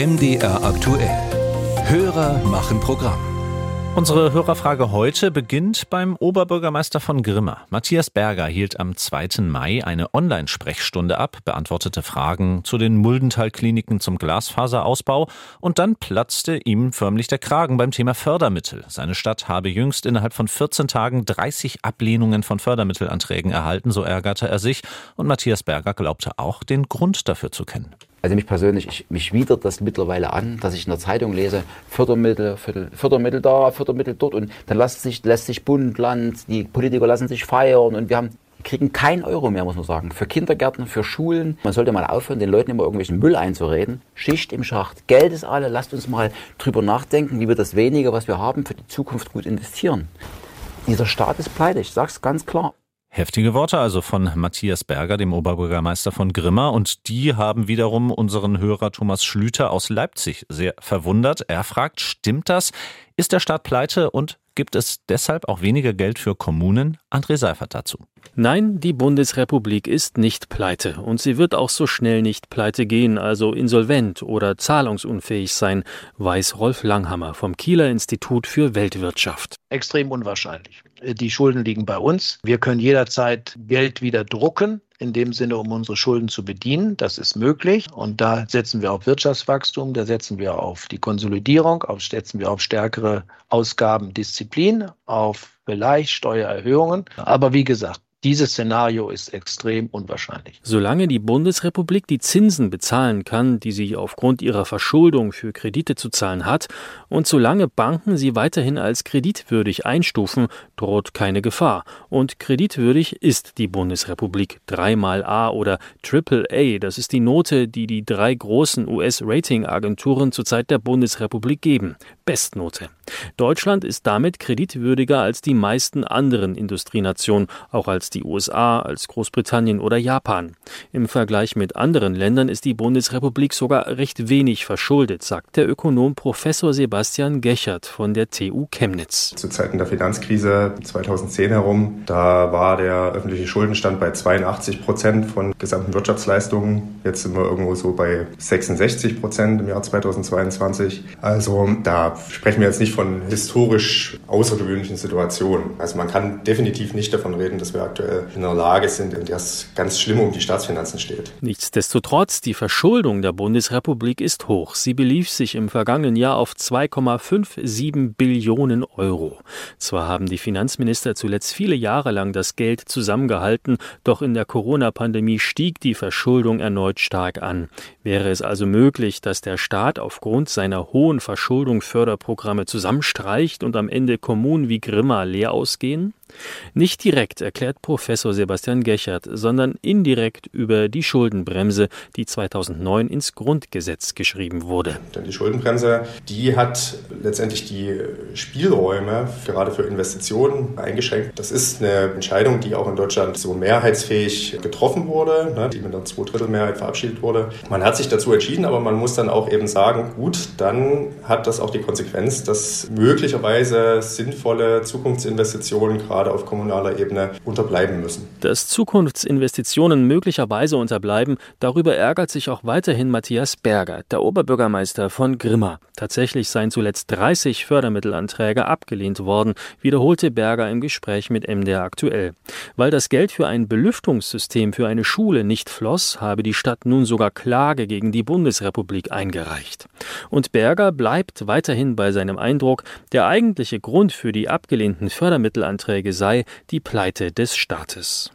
MDR aktuell. Hörer machen Programm. Unsere Hörerfrage heute beginnt beim Oberbürgermeister von Grimma. Matthias Berger hielt am 2. Mai eine Online-Sprechstunde ab, beantwortete Fragen zu den Muldental-Kliniken zum Glasfaserausbau und dann platzte ihm förmlich der Kragen beim Thema Fördermittel. Seine Stadt habe jüngst innerhalb von 14 Tagen 30 Ablehnungen von Fördermittelanträgen erhalten, so ärgerte er sich und Matthias Berger glaubte auch, den Grund dafür zu kennen. Also mich persönlich, ich, mich widert das mittlerweile an, dass ich in der Zeitung lese, Fördermittel, Fördermittel da, Fördermittel dort und dann lässt sich, lässt sich Bund, Land, die Politiker lassen sich feiern und wir haben kriegen kein Euro mehr, muss man sagen. Für Kindergärten, für Schulen. Man sollte mal aufhören, den Leuten immer irgendwelchen Müll einzureden. Schicht im Schacht. Geld ist alle. Lasst uns mal drüber nachdenken, wie wir das wenige, was wir haben, für die Zukunft gut investieren. Dieser Staat ist pleite. Ich sag's ganz klar. Heftige Worte also von Matthias Berger, dem Oberbürgermeister von Grimma. Und die haben wiederum unseren Hörer Thomas Schlüter aus Leipzig sehr verwundert. Er fragt, stimmt das? Ist der Staat pleite und gibt es deshalb auch weniger Geld für Kommunen? André Seifert dazu. Nein, die Bundesrepublik ist nicht pleite und sie wird auch so schnell nicht pleite gehen, also insolvent oder zahlungsunfähig sein, weiß Rolf Langhammer vom Kieler Institut für Weltwirtschaft. Extrem unwahrscheinlich. Die Schulden liegen bei uns. Wir können jederzeit Geld wieder drucken, in dem Sinne, um unsere Schulden zu bedienen. Das ist möglich. Und da setzen wir auf Wirtschaftswachstum, da setzen wir auf die Konsolidierung, auf, setzen wir auf stärkere Ausgabendisziplin, auf vielleicht Steuererhöhungen. Aber wie gesagt, dieses Szenario ist extrem unwahrscheinlich. Solange die Bundesrepublik die Zinsen bezahlen kann, die sie aufgrund ihrer Verschuldung für Kredite zu zahlen hat, und solange Banken sie weiterhin als kreditwürdig einstufen, droht keine Gefahr. Und kreditwürdig ist die Bundesrepublik. Dreimal A oder Triple A, das ist die Note, die die drei großen US-Ratingagenturen zur Zeit der Bundesrepublik geben. Bestnote. Deutschland ist damit kreditwürdiger als die meisten anderen Industrienationen, auch als die USA, als Großbritannien oder Japan. Im Vergleich mit anderen Ländern ist die Bundesrepublik sogar recht wenig verschuldet, sagt der Ökonom Professor Sebastian Gechert von der TU Chemnitz. Zu Zeiten der Finanzkrise 2010 herum, da war der öffentliche Schuldenstand bei 82 Prozent von gesamten Wirtschaftsleistungen. Jetzt sind wir irgendwo so bei 66 Prozent im Jahr 2022. Also da sprechen wir jetzt nicht von historisch außergewöhnlichen Situationen. Also man kann definitiv nicht davon reden, dass wir aktuell in einer Lage sind, in der es ganz schlimm um die Staatsfinanzen steht. Nichtsdestotrotz, die Verschuldung der Bundesrepublik ist hoch. Sie belief sich im vergangenen Jahr auf 2,57 Billionen Euro. Zwar haben die Finanzminister zuletzt viele Jahre lang das Geld zusammengehalten, doch in der Corona-Pandemie stieg die Verschuldung erneut stark an. Wäre es also möglich, dass der Staat aufgrund seiner hohen Verschuldung Förderprogramme zusammenstreicht und am Ende Kommunen wie Grimma leer ausgehen? Nicht direkt erklärt Professor Sebastian Gechert, sondern indirekt über die Schuldenbremse, die 2009 ins Grundgesetz geschrieben wurde. Denn die Schuldenbremse, die hat letztendlich die Spielräume gerade für Investitionen eingeschränkt. Das ist eine Entscheidung, die auch in Deutschland so mehrheitsfähig getroffen wurde, ne, die mit einer Zweidrittelmehrheit verabschiedet wurde. Man hat sich dazu entschieden, aber man muss dann auch eben sagen, gut, dann hat das auch die Konsequenz, dass möglicherweise sinnvolle Zukunftsinvestitionen gerade auf kommunaler Ebene unterbleiben müssen. Dass Zukunftsinvestitionen möglicherweise unterbleiben, darüber ärgert sich auch weiterhin Matthias Berger, der Oberbürgermeister von Grimma. Tatsächlich seien zuletzt 30 Fördermittelanträge abgelehnt worden, wiederholte Berger im Gespräch mit MDR aktuell. Weil das Geld für ein Belüftungssystem für eine Schule nicht floss, habe die Stadt nun sogar Klage gegen die Bundesrepublik eingereicht. Und Berger bleibt weiterhin bei seinem Eindruck, der eigentliche Grund für die abgelehnten Fördermittelanträge sei die Pleite des Staates.